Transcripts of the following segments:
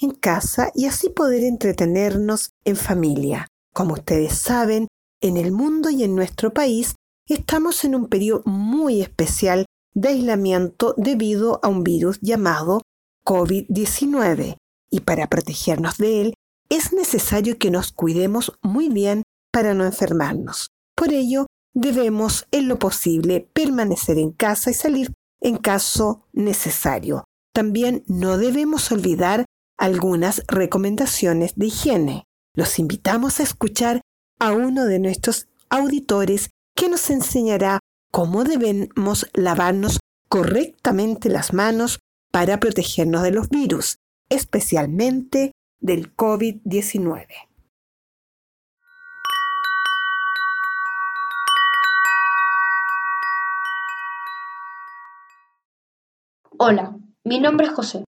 en casa y así poder entretenernos en familia. Como ustedes saben, en el mundo y en nuestro país estamos en un periodo muy especial de aislamiento debido a un virus llamado COVID-19 y para protegernos de él es necesario que nos cuidemos muy bien para no enfermarnos. Por ello, debemos en lo posible permanecer en casa y salir en caso necesario. También no debemos olvidar algunas recomendaciones de higiene. Los invitamos a escuchar a uno de nuestros auditores que nos enseñará cómo debemos lavarnos correctamente las manos para protegernos de los virus, especialmente del COVID-19. Hola, mi nombre es José.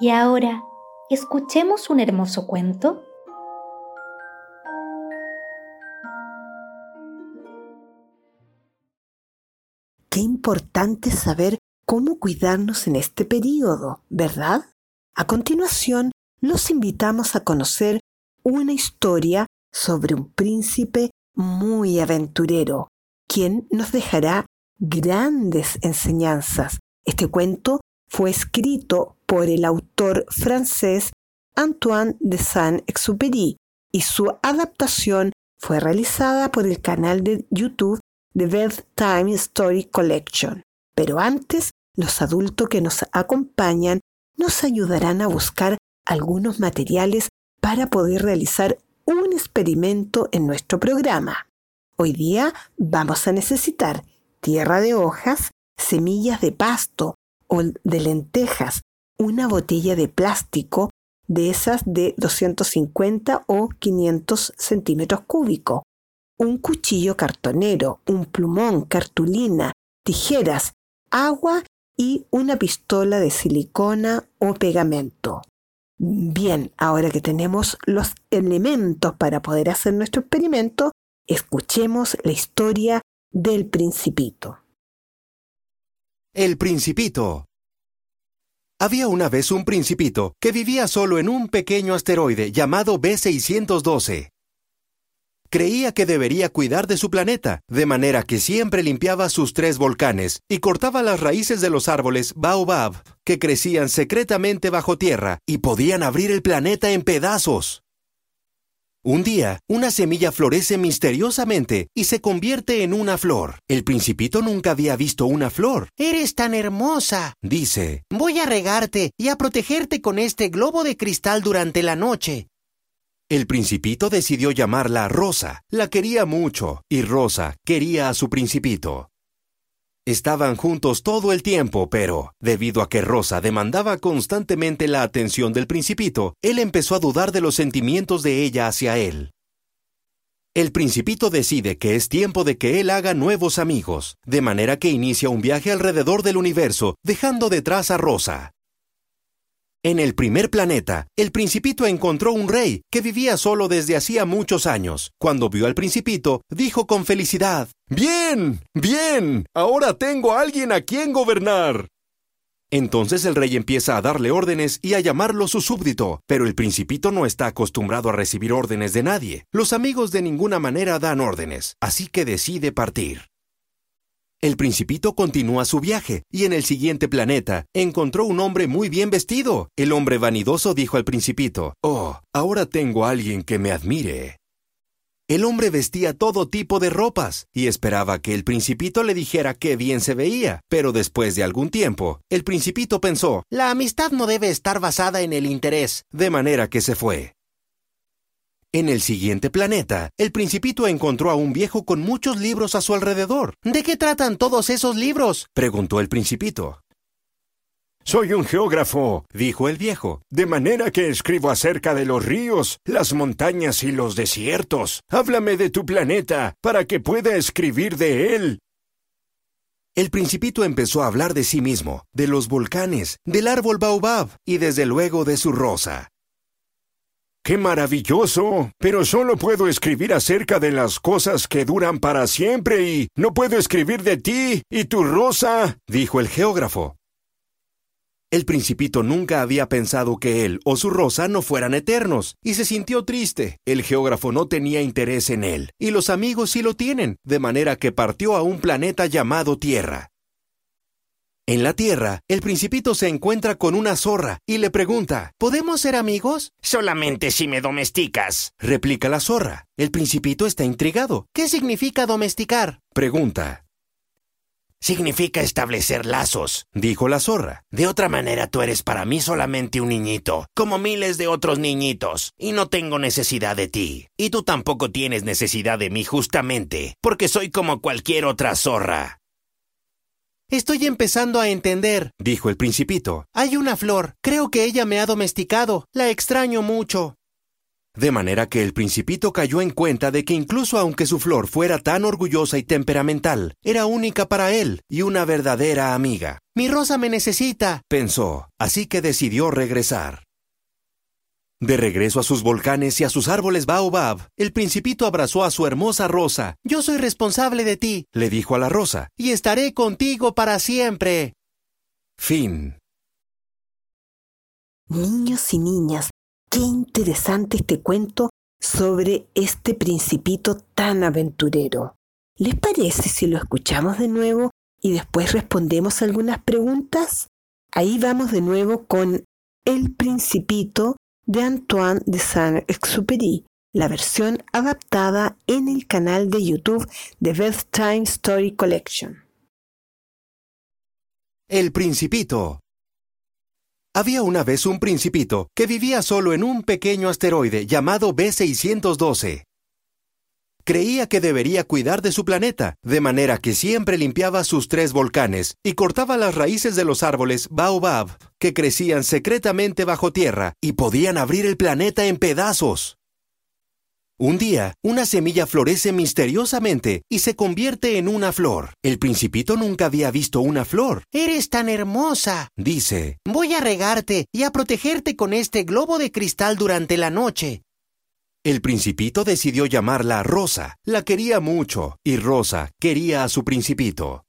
Y ahora, escuchemos un hermoso cuento. Qué importante saber cómo cuidarnos en este periodo, ¿verdad? A continuación, los invitamos a conocer una historia sobre un príncipe muy aventurero, quien nos dejará grandes enseñanzas. Este cuento fue escrito por el autor francés Antoine de Saint-Exupéry y su adaptación fue realizada por el canal de YouTube de Bedtime Story Collection. Pero antes los adultos que nos acompañan nos ayudarán a buscar algunos materiales para poder realizar un experimento en nuestro programa. Hoy día vamos a necesitar tierra de hojas, semillas de pasto o de lentejas, una botella de plástico de esas de 250 o 500 centímetros cúbicos, un cuchillo cartonero, un plumón, cartulina, tijeras, agua y una pistola de silicona o pegamento. Bien, ahora que tenemos los elementos para poder hacer nuestro experimento, escuchemos la historia del principito. El principito. Había una vez un principito que vivía solo en un pequeño asteroide llamado B612 creía que debería cuidar de su planeta, de manera que siempre limpiaba sus tres volcanes y cortaba las raíces de los árboles baobab, que crecían secretamente bajo tierra y podían abrir el planeta en pedazos. Un día, una semilla florece misteriosamente y se convierte en una flor. El principito nunca había visto una flor. Eres tan hermosa, dice. Voy a regarte y a protegerte con este globo de cristal durante la noche. El principito decidió llamarla Rosa. La quería mucho y Rosa quería a su principito. Estaban juntos todo el tiempo, pero, debido a que Rosa demandaba constantemente la atención del principito, él empezó a dudar de los sentimientos de ella hacia él. El principito decide que es tiempo de que él haga nuevos amigos, de manera que inicia un viaje alrededor del universo, dejando detrás a Rosa. En el primer planeta, el principito encontró un rey que vivía solo desde hacía muchos años. Cuando vio al principito, dijo con felicidad, Bien, bien, ahora tengo a alguien a quien gobernar. Entonces el rey empieza a darle órdenes y a llamarlo su súbdito, pero el principito no está acostumbrado a recibir órdenes de nadie. Los amigos de ninguna manera dan órdenes, así que decide partir. El principito continúa su viaje y en el siguiente planeta encontró un hombre muy bien vestido. El hombre vanidoso dijo al principito, Oh, ahora tengo a alguien que me admire. El hombre vestía todo tipo de ropas y esperaba que el principito le dijera qué bien se veía, pero después de algún tiempo, el principito pensó, la amistad no debe estar basada en el interés, de manera que se fue. En el siguiente planeta, el principito encontró a un viejo con muchos libros a su alrededor. ¿De qué tratan todos esos libros? preguntó el principito. Soy un geógrafo, dijo el viejo, de manera que escribo acerca de los ríos, las montañas y los desiertos. Háblame de tu planeta, para que pueda escribir de él. El principito empezó a hablar de sí mismo, de los volcanes, del árbol baobab y desde luego de su rosa. ¡Qué maravilloso! Pero solo puedo escribir acerca de las cosas que duran para siempre y no puedo escribir de ti y tu rosa, dijo el geógrafo. El principito nunca había pensado que él o su rosa no fueran eternos, y se sintió triste. El geógrafo no tenía interés en él, y los amigos sí lo tienen, de manera que partió a un planeta llamado Tierra. En la Tierra, el principito se encuentra con una zorra y le pregunta, ¿Podemos ser amigos? Solamente si me domesticas, replica la zorra. El principito está intrigado. ¿Qué significa domesticar? pregunta. Significa establecer lazos, dijo la zorra. De otra manera tú eres para mí solamente un niñito, como miles de otros niñitos, y no tengo necesidad de ti. Y tú tampoco tienes necesidad de mí justamente, porque soy como cualquier otra zorra. Estoy empezando a entender, dijo el principito. Hay una flor. Creo que ella me ha domesticado. La extraño mucho. De manera que el principito cayó en cuenta de que incluso aunque su flor fuera tan orgullosa y temperamental, era única para él y una verdadera amiga. Mi rosa me necesita, pensó, así que decidió regresar. De regreso a sus volcanes y a sus árboles baobab, el principito abrazó a su hermosa rosa. Yo soy responsable de ti, le dijo a la rosa, y estaré contigo para siempre. Fin. Niños y niñas, qué interesante este cuento sobre este principito tan aventurero. ¿Les parece si lo escuchamos de nuevo y después respondemos algunas preguntas? Ahí vamos de nuevo con El Principito de Antoine de Saint-Exupéry, la versión adaptada en el canal de YouTube de Bedtime Story Collection. El Principito. Había una vez un principito que vivía solo en un pequeño asteroide llamado B612 creía que debería cuidar de su planeta, de manera que siempre limpiaba sus tres volcanes y cortaba las raíces de los árboles baobab que crecían secretamente bajo tierra y podían abrir el planeta en pedazos. Un día, una semilla florece misteriosamente y se convierte en una flor. El principito nunca había visto una flor. Eres tan hermosa, dice. Voy a regarte y a protegerte con este globo de cristal durante la noche. El principito decidió llamarla Rosa. La quería mucho y Rosa quería a su principito.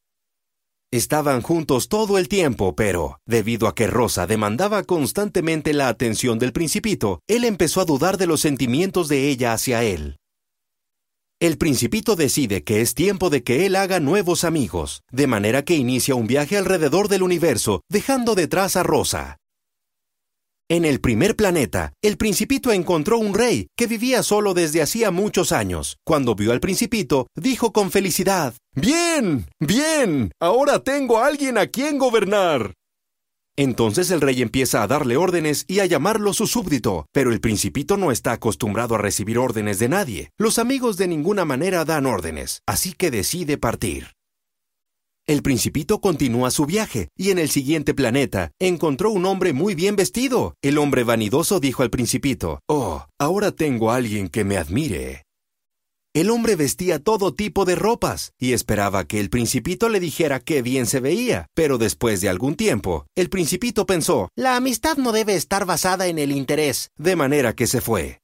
Estaban juntos todo el tiempo, pero, debido a que Rosa demandaba constantemente la atención del principito, él empezó a dudar de los sentimientos de ella hacia él. El principito decide que es tiempo de que él haga nuevos amigos, de manera que inicia un viaje alrededor del universo, dejando detrás a Rosa. En el primer planeta, el principito encontró un rey que vivía solo desde hacía muchos años. Cuando vio al principito, dijo con felicidad, Bien, bien, ahora tengo a alguien a quien gobernar. Entonces el rey empieza a darle órdenes y a llamarlo su súbdito, pero el principito no está acostumbrado a recibir órdenes de nadie. Los amigos de ninguna manera dan órdenes, así que decide partir. El principito continúa su viaje y en el siguiente planeta encontró un hombre muy bien vestido. El hombre vanidoso dijo al principito, Oh, ahora tengo a alguien que me admire. El hombre vestía todo tipo de ropas y esperaba que el principito le dijera qué bien se veía, pero después de algún tiempo, el principito pensó, la amistad no debe estar basada en el interés, de manera que se fue.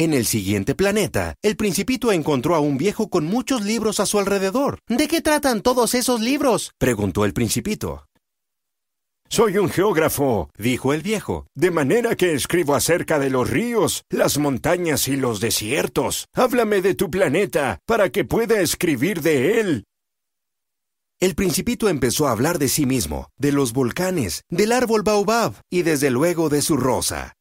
En el siguiente planeta, el principito encontró a un viejo con muchos libros a su alrededor. ¿De qué tratan todos esos libros? preguntó el principito. Soy un geógrafo, dijo el viejo, de manera que escribo acerca de los ríos, las montañas y los desiertos. Háblame de tu planeta, para que pueda escribir de él. El principito empezó a hablar de sí mismo, de los volcanes, del árbol baobab y desde luego de su rosa.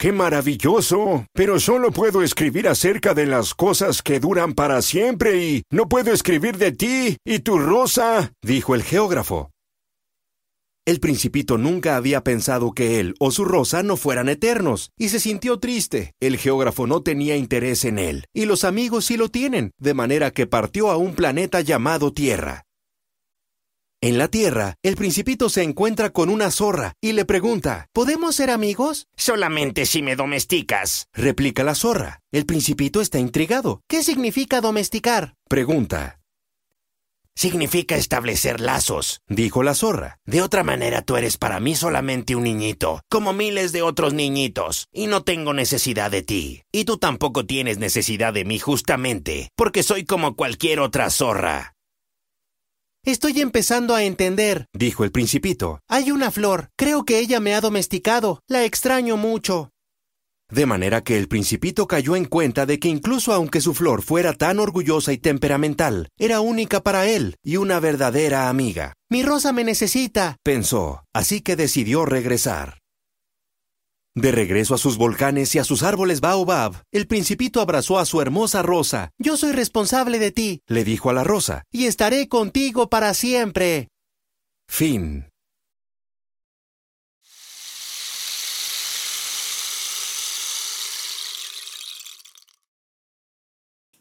¡Qué maravilloso! Pero solo puedo escribir acerca de las cosas que duran para siempre y no puedo escribir de ti y tu rosa, dijo el geógrafo. El principito nunca había pensado que él o su rosa no fueran eternos, y se sintió triste. El geógrafo no tenía interés en él, y los amigos sí lo tienen, de manera que partió a un planeta llamado Tierra. En la Tierra, el principito se encuentra con una zorra y le pregunta, ¿Podemos ser amigos? Solamente si me domesticas, replica la zorra. El principito está intrigado. ¿Qué significa domesticar? pregunta. Significa establecer lazos, dijo la zorra. De otra manera tú eres para mí solamente un niñito, como miles de otros niñitos, y no tengo necesidad de ti. Y tú tampoco tienes necesidad de mí justamente, porque soy como cualquier otra zorra. Estoy empezando a entender, dijo el principito. Hay una flor. Creo que ella me ha domesticado. La extraño mucho. De manera que el principito cayó en cuenta de que incluso aunque su flor fuera tan orgullosa y temperamental, era única para él y una verdadera amiga. Mi rosa me necesita, pensó, así que decidió regresar. De regreso a sus volcanes y a sus árboles baobab, el principito abrazó a su hermosa rosa. Yo soy responsable de ti, le dijo a la rosa, y estaré contigo para siempre. Fin.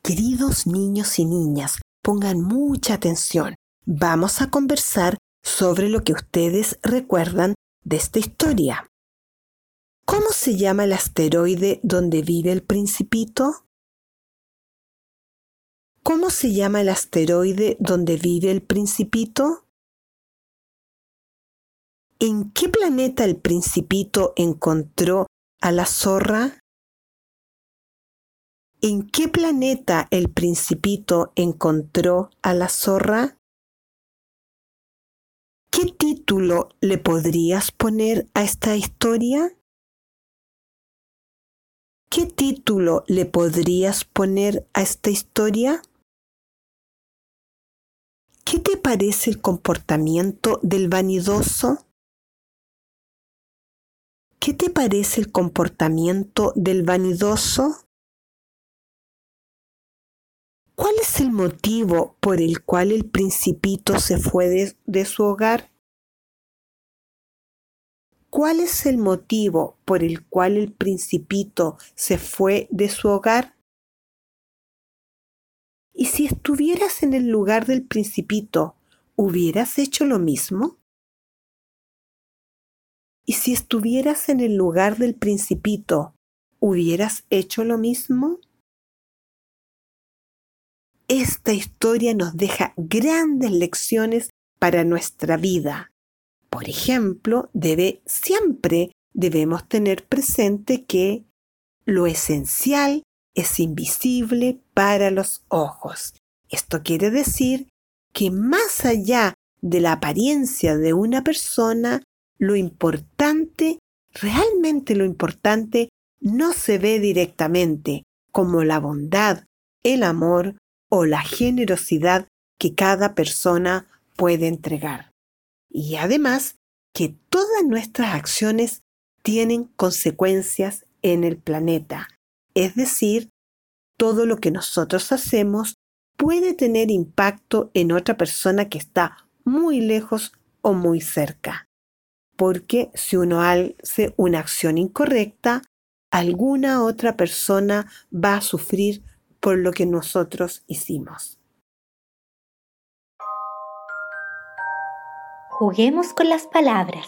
Queridos niños y niñas, pongan mucha atención. Vamos a conversar sobre lo que ustedes recuerdan de esta historia. ¿Cómo se llama el asteroide donde vive el principito? ¿Cómo se llama el asteroide donde vive el principito? ¿En qué planeta el principito encontró a la zorra? ¿En qué planeta el principito encontró a la zorra? ¿Qué título le podrías poner a esta historia? ¿Qué título le podrías poner a esta historia? ¿Qué te parece el comportamiento del vanidoso? ¿Qué te parece el comportamiento del vanidoso? ¿Cuál es el motivo por el cual el principito se fue de, su hogar? ¿Cuál es el motivo por el cual el principito se fue de su hogar? ¿Y si estuvieras en el lugar del principito, hubieras hecho lo mismo? ¿Y si estuvieras en el lugar del principito, hubieras hecho lo mismo? esta historia nos deja grandes lecciones para nuestra vida. Por ejemplo, debe, siempre debemos tener presente que lo esencial es invisible para los ojos. Esto quiere decir que más allá de la apariencia de una persona, lo importante, realmente lo importante, no se ve directamente, como la bondad, el amor o la generosidad que cada persona puede entregar. Y además que todas nuestras acciones tienen consecuencias en el planeta. Es decir, todo lo que nosotros hacemos puede tener impacto en otra persona que está muy lejos o muy cerca. Porque si uno hace una acción incorrecta, alguna otra persona va a sufrir por lo que nosotros hicimos. Juguemos con las palabras.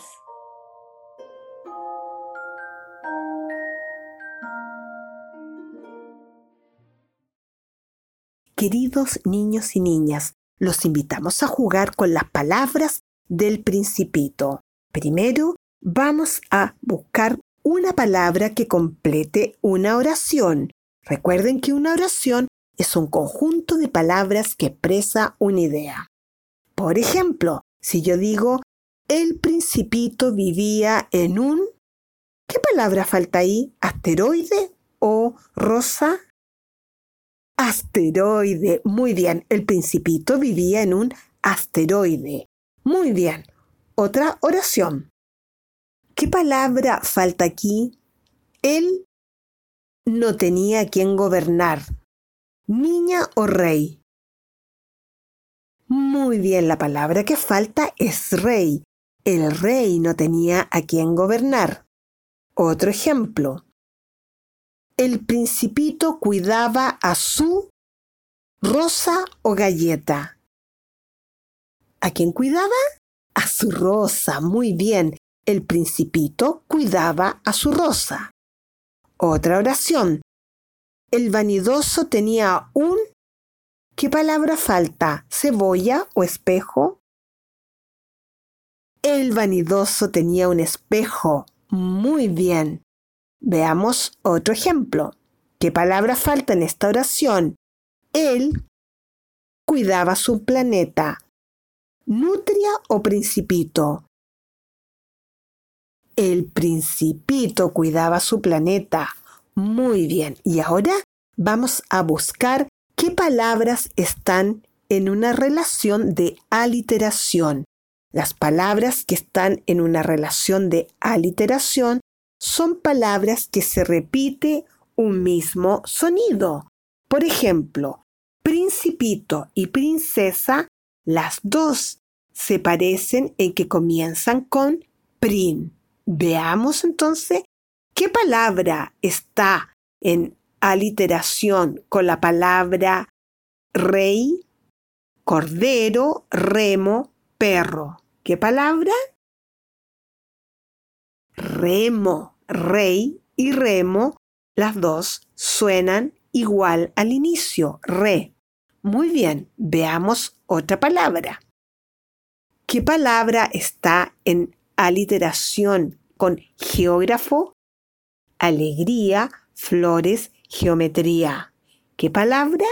Queridos niños y niñas, los invitamos a jugar con las palabras del principito. Primero, vamos a buscar una palabra que complete una oración. Recuerden que una oración es un conjunto de palabras que expresa una idea. Por ejemplo, si yo digo, el principito vivía en un... ¿Qué palabra falta ahí? ¿Asteroide o rosa? Asteroide. Muy bien. El principito vivía en un asteroide. Muy bien. Otra oración. ¿Qué palabra falta aquí? Él no tenía quien gobernar. Niña o rey. Muy bien, la palabra que falta es rey. El rey no tenía a quien gobernar. Otro ejemplo el principito cuidaba a su rosa o galleta. ¿A quién cuidaba? A su rosa. Muy bien. El principito cuidaba a su rosa. Otra oración. El vanidoso tenía un... ¿Qué palabra falta? ¿Cebolla o espejo? El vanidoso tenía un espejo. Muy bien. Veamos otro ejemplo. ¿Qué palabra falta en esta oración? Él cuidaba su planeta. ¿Nutria o principito? El principito cuidaba su planeta. Muy bien. Y ahora vamos a buscar qué palabras están en una relación de aliteración. Las palabras que están en una relación de aliteración son palabras que se repite un mismo sonido. Por ejemplo, principito y princesa, las dos se parecen en que comienzan con prin. Veamos entonces qué palabra está en aliteración con la palabra rey, cordero, remo, perro. ¿Qué palabra? remo, rey y remo, las dos suenan igual al inicio, re. Muy bien, veamos otra palabra. ¿Qué palabra está en aliteración con geógrafo? Alegría, flores, geometría. ¿Qué palabra?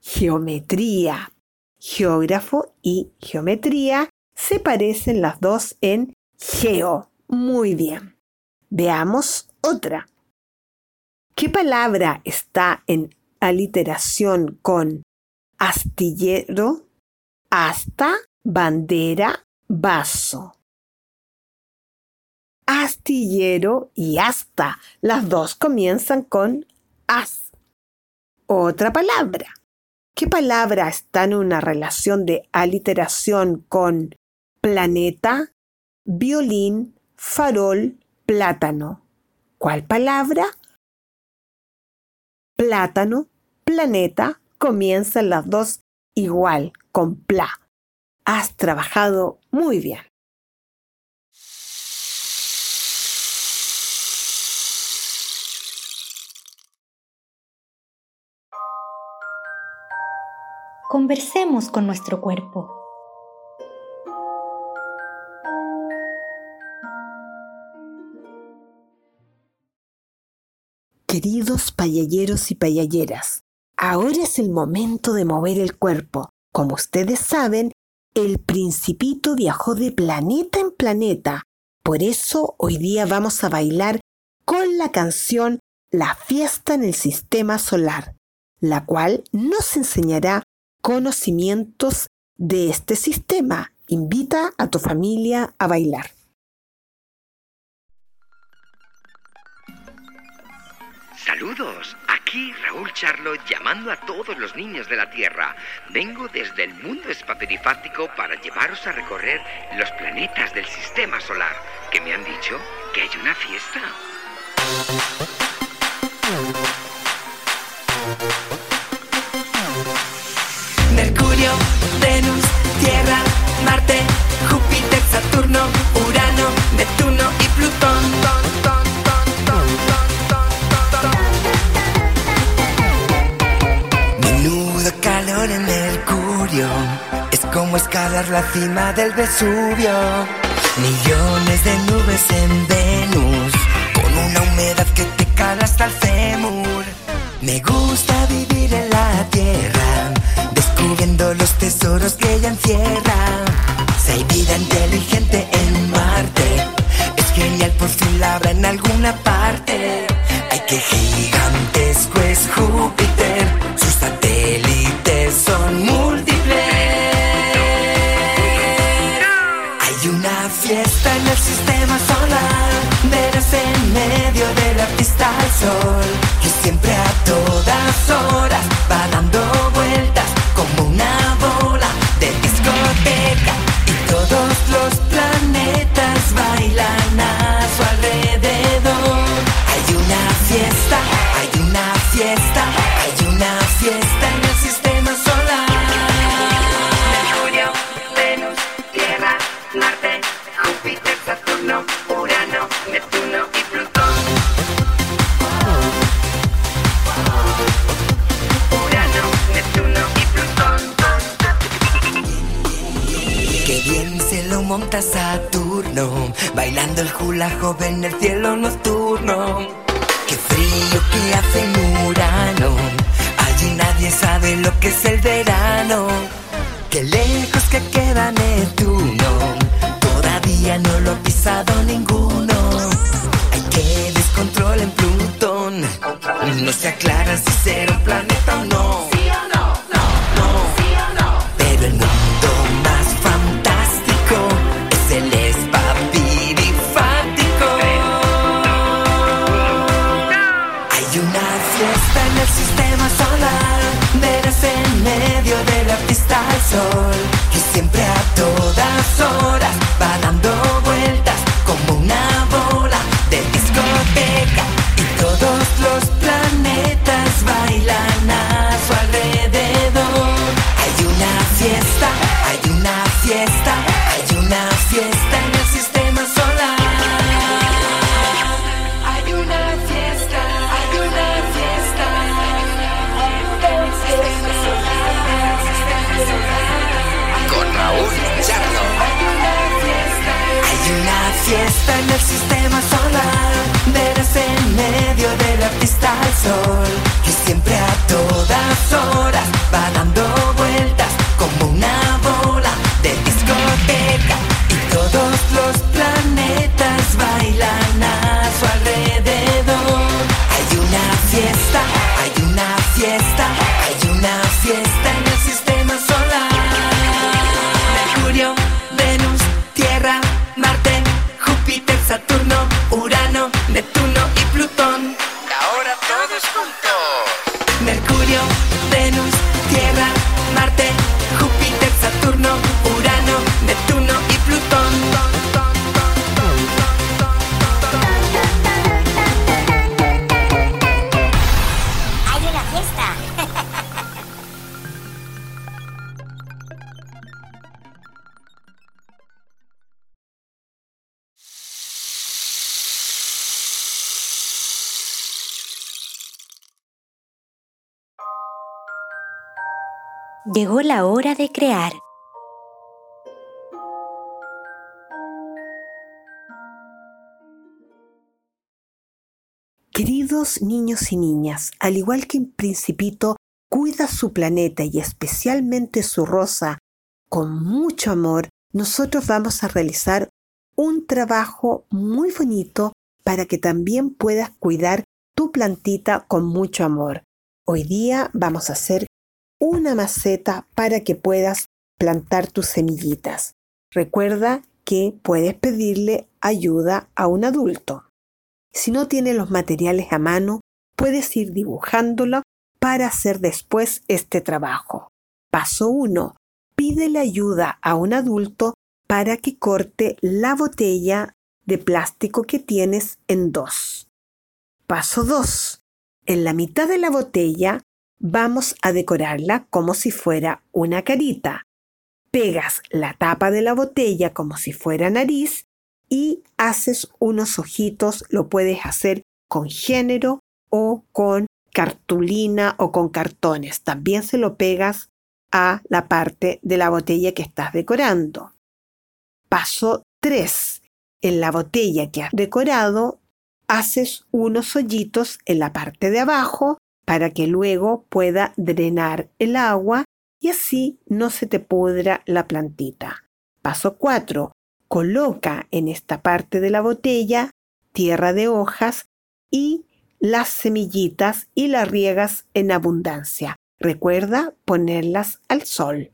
Geometría. Geógrafo y geometría se parecen las dos en Geo. Muy bien. Veamos otra. ¿Qué palabra está en aliteración con astillero, hasta, bandera, vaso? Astillero y hasta. Las dos comienzan con as. Otra palabra. ¿Qué palabra está en una relación de aliteración con planeta, violín, farol, plátano. ¿Cuál palabra? Plátano, planeta, comienzan las dos igual, con pla. Has trabajado muy bien. Conversemos con nuestro cuerpo. Queridos payalleros y payalleras, ahora es el momento de mover el cuerpo. Como ustedes saben, el principito viajó de planeta en planeta. Por eso hoy día vamos a bailar con la canción La fiesta en el sistema solar, la cual nos enseñará conocimientos de este sistema. Invita a tu familia a bailar. Saludos, Aquí Raúl Charlo llamando a todos los niños de la Tierra. Vengo desde el mundo espaperifáctico para llevaros a recorrer los planetas del sistema solar, que me han dicho que hay una fiesta. Tierra, Marte, Júpiter, Saturno, Urano, Neptuno y Plutón. Menudo calor en Mercurio, es como escalar la cima del Vesubio. Millones de nubes en Venus, con una humedad que te cala hasta el fémur. Me gusta vivir en la Tierra, descubriendo los tesoros que ella encierra. Si hay vida inteligente en Marte, es genial por fin la habrá en alguna parte. Ay, qué gigantesco es Júpiter, sus satélites son múltiples. Hay una fiesta en el sistema en medio de la pista al sol, que siempre a todas horas va dando monta Saturno, bailando el hula hoop en el cielo nocturno. Qué frío que hace en Urano, allí nadie sabe lo que es el verano. Qué lejos que queda Neptuno, todavía no lo ha pisado ninguno. Hay que descontrol en Plutón, no se aclara si será un planeta o no. Llegó la hora de crear. Queridos niños y niñas, al igual que Principito cuida su planeta y especialmente su rosa con mucho amor, nosotros vamos a realizar un trabajo muy bonito para que también puedas cuidar tu plantita con mucho amor. Hoy día vamos a hacer una maceta para que puedas plantar tus semillitas. Recuerda que puedes pedirle ayuda a un adulto. Si no tienes los materiales a mano, puedes ir dibujándolo para hacer después este trabajo. Paso 1. Pídele ayuda a un adulto para que corte la botella de plástico que tienes en dos. Paso 2. En la mitad de la botella vamos a decorarla como si fuera una carita. Pegas la tapa de la botella como si fuera nariz y haces unos ojitos, lo puedes hacer con género o con cartulina o con cartones. También se lo pegas a la parte de la botella que estás decorando. Paso 3. En la botella que has decorado, haces unos hoyitos en la parte de abajo para que luego pueda drenar el agua y así no se te pudra la plantita. Paso 4. Coloca en esta parte de la botella tierra de hojas y las semillitas y las riegas en abundancia. Recuerda ponerlas al sol.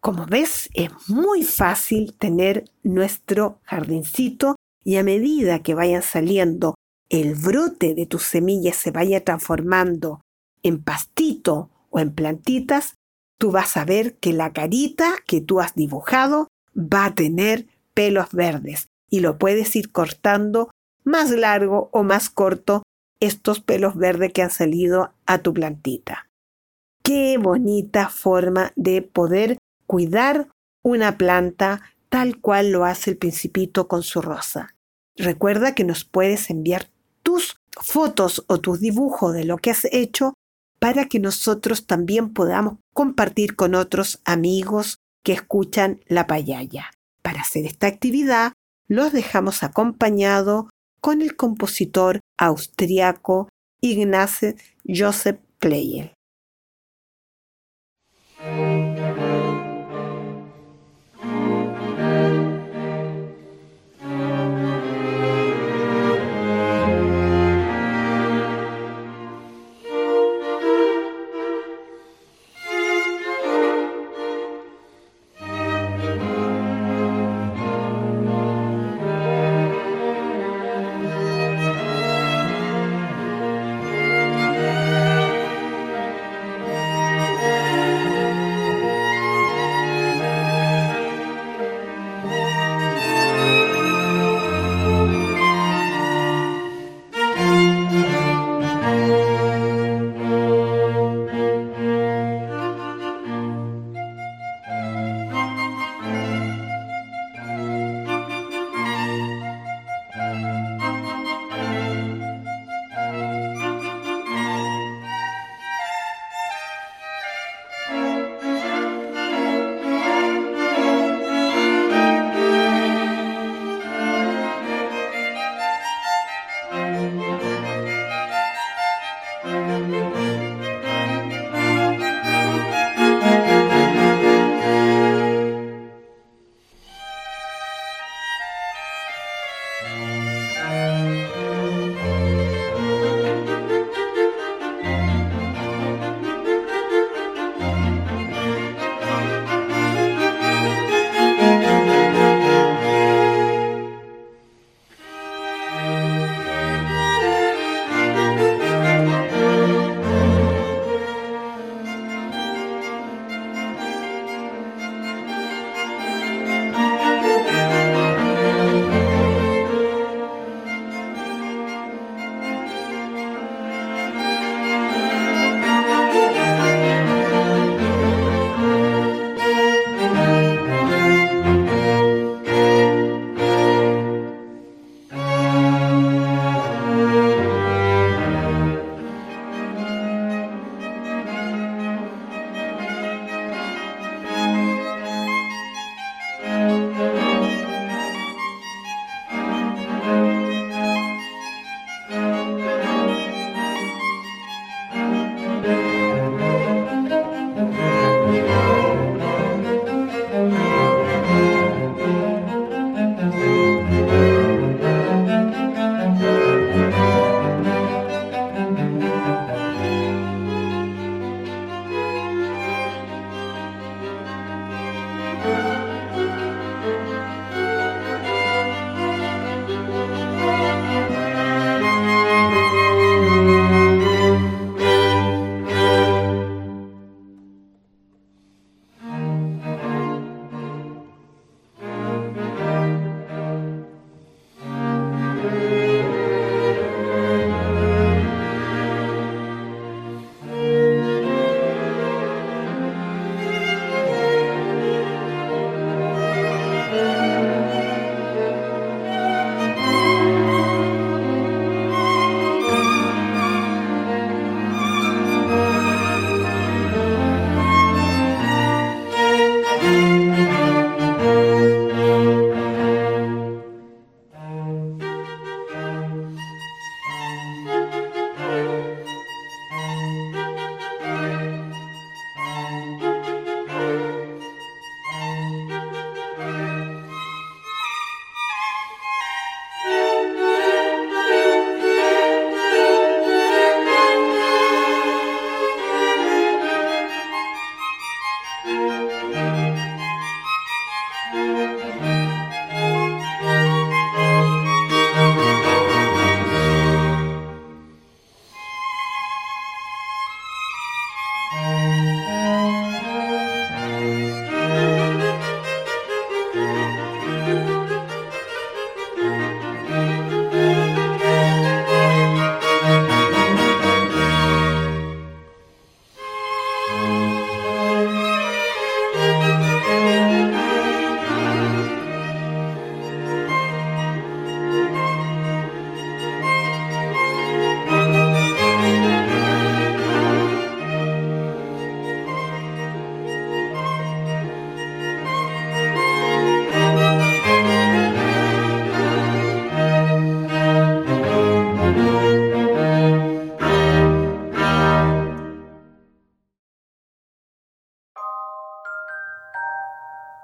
Como ves, es muy fácil tener nuestro jardincito y a medida que vayan saliendo el brote de tus semillas se vaya transformando en pastito o en plantitas, tú vas a ver que la carita que tú has dibujado va a tener pelos verdes y lo puedes ir cortando más largo o más corto estos pelos verdes que han salido a tu plantita. Qué bonita forma de poder cuidar una planta tal cual lo hace el principito con su rosa. Recuerda que nos puedes enviar tus fotos o tus dibujos de lo que has hecho para que nosotros también podamos compartir con otros amigos que escuchan la payaya. Para hacer esta actividad, los dejamos acompañado con el compositor austriaco Ignace Joseph Pleyel.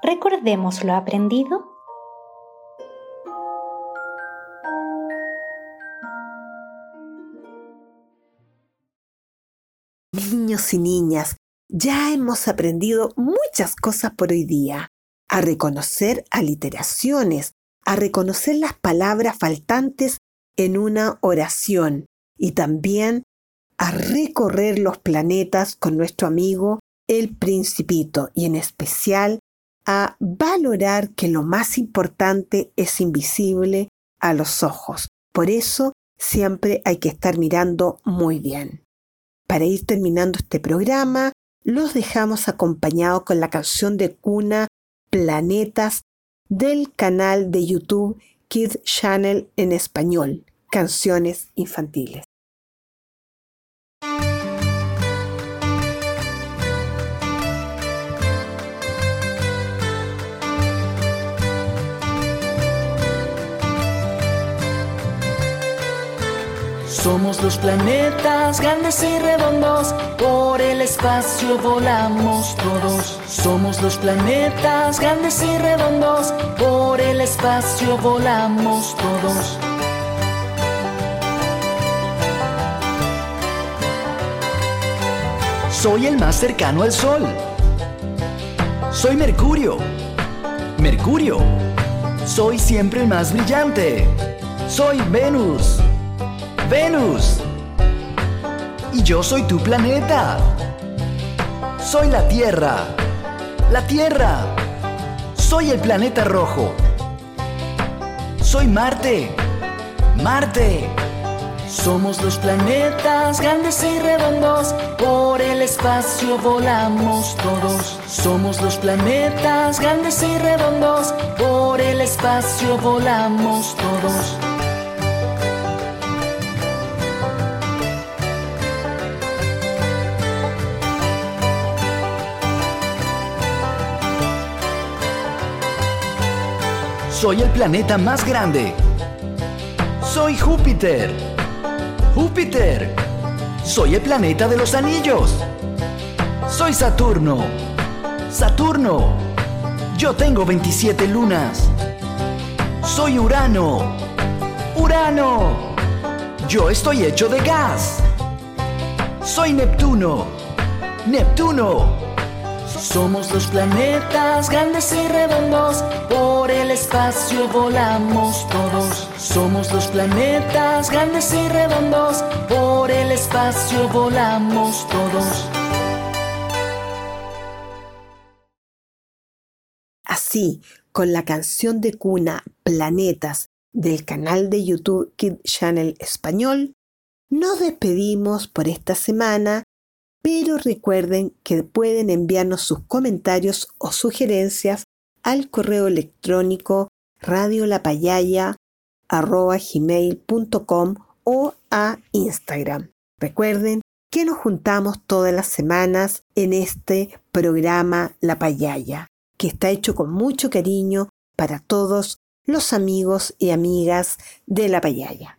Recordemos lo aprendido. Niños y niñas, ya hemos aprendido muchas cosas por hoy día. A reconocer aliteraciones, a reconocer las palabras faltantes en una oración y también a recorrer los planetas con nuestro amigo el principito y en especial a valorar que lo más importante es invisible a los ojos. Por eso siempre hay que estar mirando muy bien. Para ir terminando este programa, los dejamos acompañados con la canción de cuna Planetas del canal de YouTube Kids Channel en español, canciones infantiles. Somos los planetas grandes y redondos, por el espacio volamos todos. Somos los planetas grandes y redondos, por el espacio volamos todos. Soy el más cercano al Sol. Soy Mercurio. Mercurio. Soy siempre el más brillante. Soy Venus. Venus. Y yo soy tu planeta. Soy la Tierra. La Tierra. Soy el planeta rojo. Soy Marte. Marte. Somos los planetas grandes y redondos, por el espacio volamos todos. Somos los planetas grandes y redondos, por el espacio volamos todos. Soy el planeta más grande. Soy Júpiter. Júpiter. Soy el planeta de los anillos. Soy Saturno. Saturno. Yo tengo 27 lunas. Soy Urano. Urano. Yo estoy hecho de gas. Soy Neptuno. Neptuno. Somos los planetas grandes y redondos, por el espacio volamos todos. Somos los planetas grandes y redondos, por el espacio volamos todos. Así, con la canción de cuna Planetas del canal de YouTube Kid Channel Español, nos despedimos por esta semana pero recuerden que pueden enviarnos sus comentarios o sugerencias al correo electrónico radiolapayaya.com o a Instagram. Recuerden que nos juntamos todas las semanas en este programa La Payaya, que está hecho con mucho cariño para todos los amigos y amigas de La Payaya.